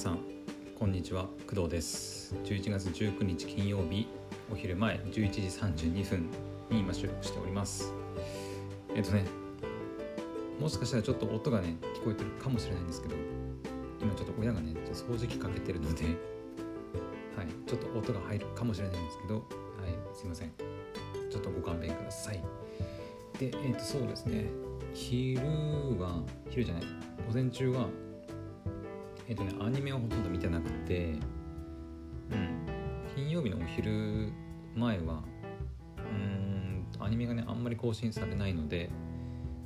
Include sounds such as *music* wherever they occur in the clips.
さんこんにちは。工藤です。11月19日金曜日お昼前11時32分に今収録しております。えっとねもしかしたらちょっと音がね聞こえてるかもしれないんですけど今ちょっと親がね掃除機かけてるので *laughs* はいちょっと音が入るかもしれないんですけどはいすいません。ちょっとご勘弁ください。でえっ、とそうですね。昼は昼じゃない。午前中はえっ、とねアニメをほとんど見てなくてうん金曜日のお昼前はうーんアニメがねあんまり更新されないので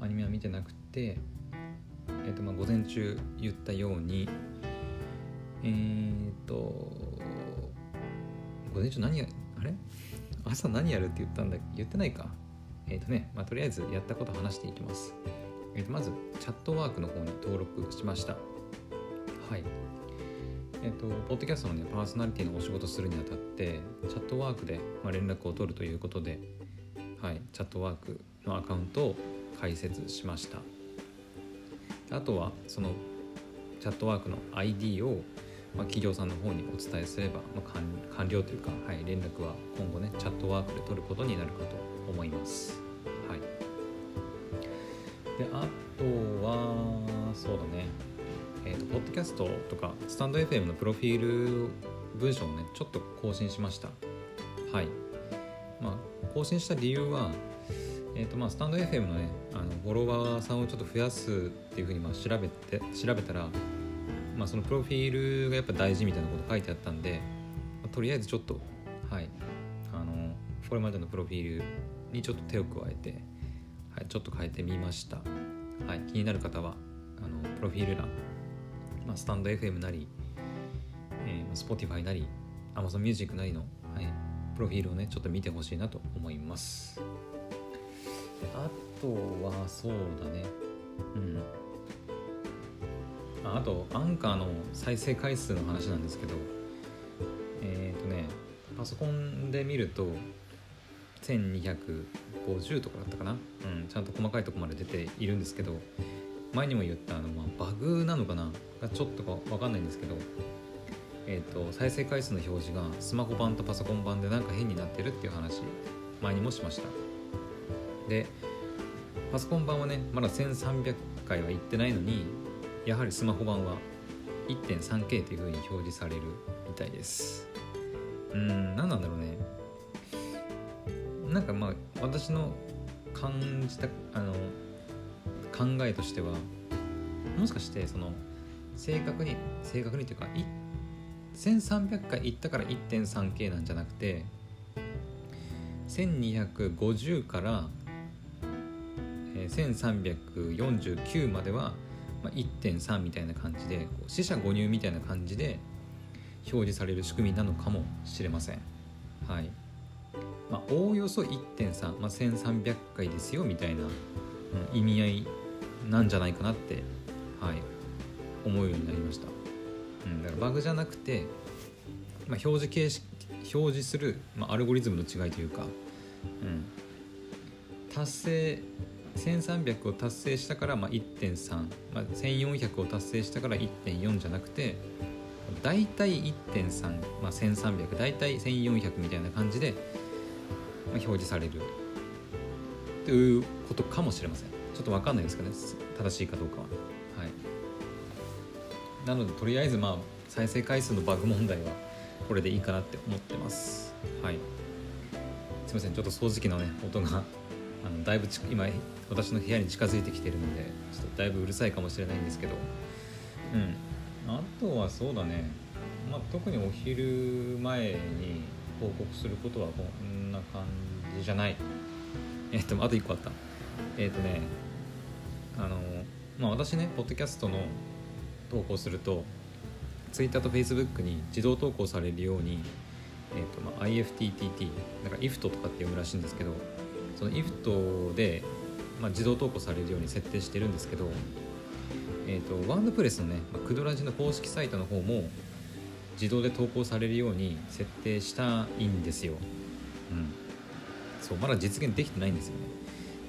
アニメは見てなくてえっ、とまあ午前中言ったようにえっ、と午前中何やあれ？朝何やるって言ったんだ言ってないかえっ、とね、まあ、とりあえずやったこと話していきます。えー、とまず、チャットワークの方に登録しました。はい。えっ、と、ポッドキャストのね、パーソナリティのお仕事するにあたって、チャットワークで、まあ、連絡を取るということで、はい、チャットワークのアカウントを開設しました。あとは、その、チャットワークの ID を、まあ、企業さんの方にお伝えすれば、まあ、完完了というか、はい、連絡は今後ね、チャットワークで取ることになるかと思います。はい。で、あキャストとか、スタンド FM のプロフィール文章をね、ちょっと更新しました。はい。まあ、更新した理由は、えーとまあ、スタンド FM のねあのフォロワーさんをちょっと増やすっていうふうにまあ調べて調べたら、まあ、そのプロフィールがやっぱ大事みたいなこと書いてあったんで、まあとりあえずちょっとはいあのこれまでのプロフィールにちょっと手を加えて、はい、ちょっと変えてみました、はい、気になる方はあのプロフィール欄、まあ、スタンド FM なり、えー、Spotify なり Amazon Music なりの、はい、プロフィールをねちょっと見てほしいなと思います。あとはそうだね。うん。ああとアンカーの再生回数の話なんですけどえっ、とねパソコンで見ると1250とかだったかな、うん、ちゃんと細かいとこまで出ているんですけど前にも言ったあの、まあ、バグなのかな？がちょっとか分かんないんですけど、えー、と再生回数の表示がスマホ版とパソコン版でなんか変になってるっていう話前にもしました。でパソコン版はねまだ1300回は行ってないのにやはりスマホ版は 1.3K という風に表示されるみたいです。うん何なんだろうね。なんかまあ私の感じたあの考えとしてはもしかしてその正確に正確にっていうかい1300回行ったから 1.3K なんじゃなくて1250からえー1349までは、まあ、1.3みたいな感じでこう四捨五入みたいな感じで表示される仕組みなのかもしれません。はいまあ、おおよそ1.3、まあ、1300回ですよみたいな、うん、意味合いなんじゃないかなって、はい、思うようになりました。うん、だからバグじゃなくて、まあ、表示形式表示する、まあ、アルゴリズムの違いというか、うん、達成1300を達成したからま1.3、まあ、1400を達成したから1.4じゃなくて大体1.3、まあ、1300大体1400みたいな感じで、まあ、表示されるということかもしれませんちょっと分かんないですかね。正しいかどうかは。はい。なのでとりあえずまあ再生回数のバグ問題はこれでいいかなって思ってます。はい。すいません。ちょっと掃除機のね音があのだいぶ今私の部屋に近づいてきてるのでちょっとだいぶうるさいかもしれないんですけど。うん。あとはそうだね。まあ特にお昼前に報告することはこんな感じじゃない。えっとあと1個あった。えっとねあのまあ私ねポッドキャストの投稿すると Twitter と Facebook に自動投稿されるように、えーとまあ、IFTTT なんか IFT とかって読むらしいんですけどその IFT で、まあ、自動投稿されるように設定してるんですけど、えーと、ワードプレスのね、まあ、クドラジの公式サイトの方も自動で投稿されるように設定したいんですよ。うん、そうまだ実現できてないんですよね。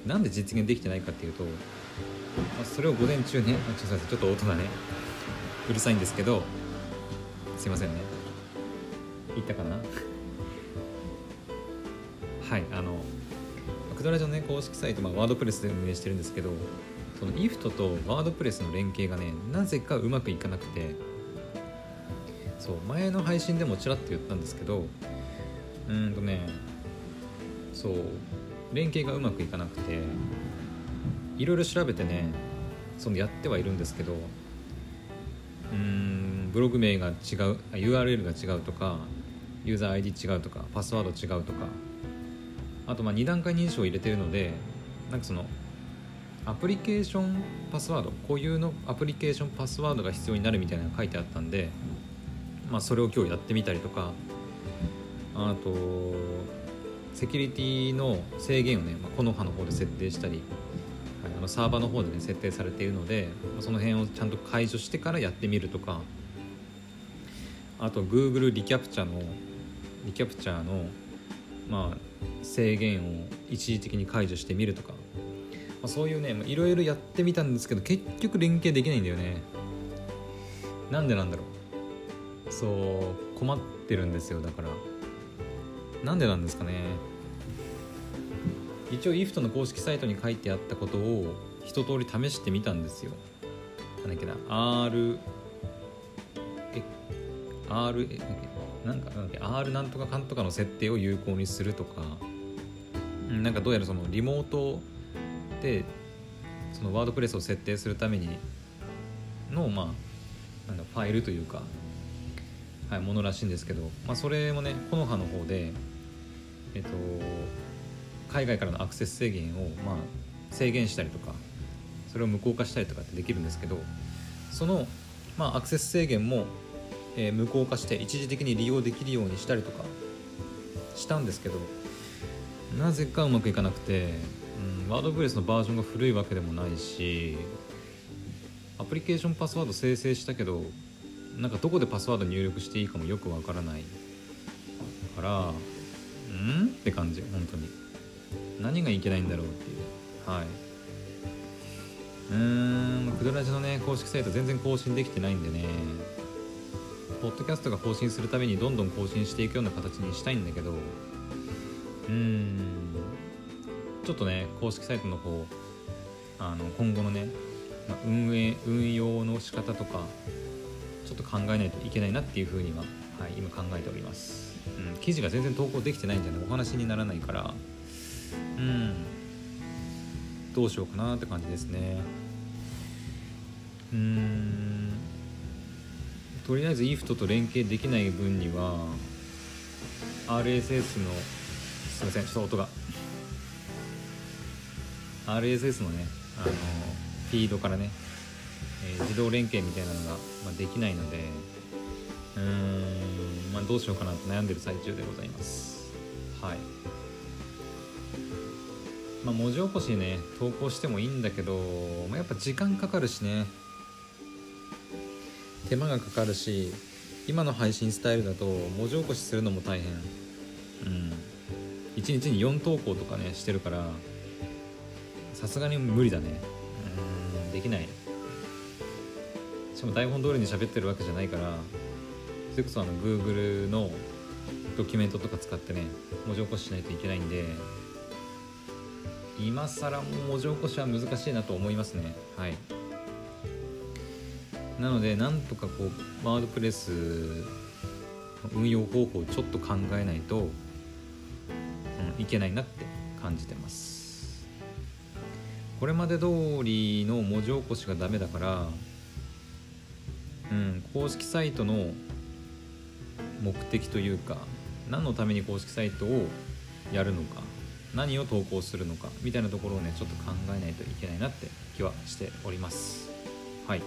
なんで実現できてないかっていうと、まあ、それを午前中ねちょっとちょっと音がねうるさいんですけどすいませんね。いったかな？*laughs* はいあのクドラジオのね公式サイト、まあ、ワードプレスで運営してるんですけどその IFT とワードプレスの連携がねなぜかうまくいかなくてそう前の配信でもちらっと言ったんですけどうんとねそう連携がうまくいかなくていろいろ調べてねそのやってはいるんですけどうんブログ名が違う URL が違うとかユーザー ID 違うとかパスワード違うとかあとまあ2段階認証を入れてるのでなんかそのアプリケーションパスワード固有のアプリケーションパスワードが必要になるみたいなのが書いてあったんで、まあ、それを今日やってみたりとかあとセキュリティの制限をね、まあ、この葉の方で設定したり、あのサーバーの方でね設定されているので、ま、その辺をちゃんと解除してからやってみるとか。あと Google リキャプチャのリキャプチャーのまあ制限を一時的に解除してみるとか、まあ、そういうねいろいろやってみたんですけど結局連携できないんだよね。なんでなんだろう。そう困ってるんですよだから。なんでなんですかね。一応 IFT の公式サイトに書いてあったことを一通り試してみたんですよ。なんだっけな R え R えなんかなんだっけ R なんとかかんとかの設定を有効にするとか。うんなんかどうやらそのリモートでそのワードプレスを設定するためにのまあなんだファイルというか、はい、ものらしいんですけど、まあ、それもねこの葉の方でえっと海外からのアクセス制限をまあ制限したりとかそれを無効化したりとかってできるんですけどその、まあ、アクセス制限も、え無効化して一時的に利用できるようにしたりとかしたんですけどなぜかうまくいかなくて、うん、ワードプレスのバージョンが古いわけでもないしアプリケーションパスワード生成したけどなんかどこでパスワード入力していいかもよくわからないからん？って感じ本当に。何がいけないんだろうっていう。はい。うーんまあクドラジのね公式サイト全然更新できてないんでね。ポッドキャストが更新するためにどんどん更新していくような形にしたいんだけど。うん。ちょっとね公式サイトの方あの今後のね、ま運営運用の仕方とかちょっと考えないといけないなっていうふうには、はい、今考えております、うん、記事が全然投稿できてないんじゃないお話にならないから。うん。どうしようかなって感じですね。うん。とりあえず IFT と連携できない分には RSS のすいませんちょっと音が。RSS のねあのフィードからね、えー自動連携みたいなのが、まあ、できないのでうーん、まあ、どうしようかなと悩んでる最中でございます。はい。まあ文字起こしにね投稿してもいいんだけど、まあ、やっぱ時間かかるしね。手間がかかるし今の配信スタイルだと文字起こしするのも大変。うん。1日に4投稿とかねしてるからさすがに無理だね。うんできない。しかも台本通りに喋ってるわけじゃないからそれこそあの Google のドキュメントとか使ってね文字起こししないといけないんで今更も文字起こしは難しいなと思いますね。はい。なのでなんとかこうワードプレス運用方法をちょっと考えないと、うん、いけないなって感じてます。これまで通りの文字起こしがダメだからうん、公式サイトの目的というか何のために公式サイトをやるのか。何を投稿するのかみたいなところをねちょっと考えないといけないなって気はしております。はい。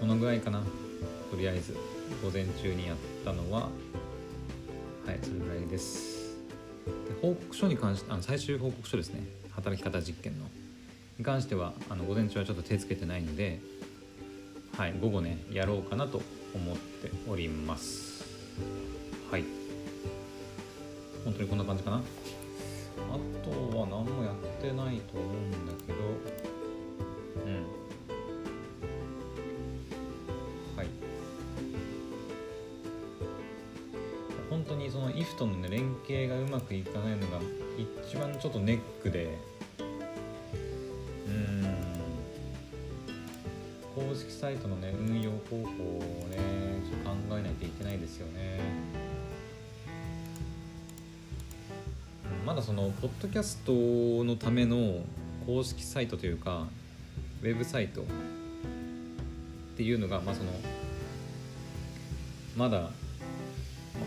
このぐらいかな。とりあえず午前中にやったのははいそれぐらいです。で報告書に関してあの最終報告書ですね。働き方実験の。に関してはあの午前中はちょっと手つけてないのではい、午後ねやろうかなと思っております。はい。本当にこんな感じかな。あとは何もやってないと思うんだけど。うん。はい。本当にその IF との、ね、連携がうまくいかないのが一番ちょっとネックで。公式サイトのね運用方法をね考えないといけないですよね。まだそのポッドキャストのための公式サイトというかウェブサイトっていうのがまあそのまだ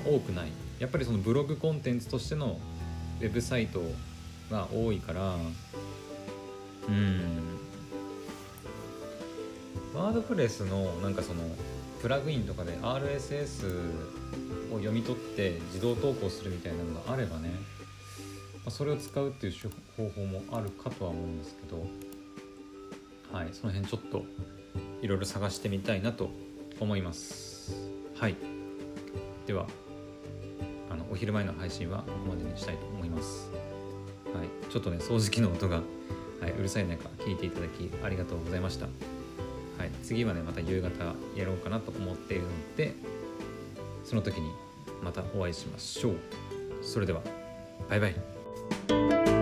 多くない。やっぱりそのブログコンテンツとしてのウェブサイトが多いからうん。ワードプレスのなんかそのプラグインとかで RSS を読み取って自動投稿するみたいなのがあればね、ま、それを使うっていう方法もあるかとは思うんですけどはいその辺ちょっといろいろ探してみたいなと思います。はい。ではあのお昼前の配信はここまでにしたいと思います。はい。ちょっとね掃除機の音が、はい、うるさい中聞いていただきありがとうございました。はい、次はねまた夕方やろうかなと思っているのでその時にまたお会いしましょう。それではバイバイ。thank you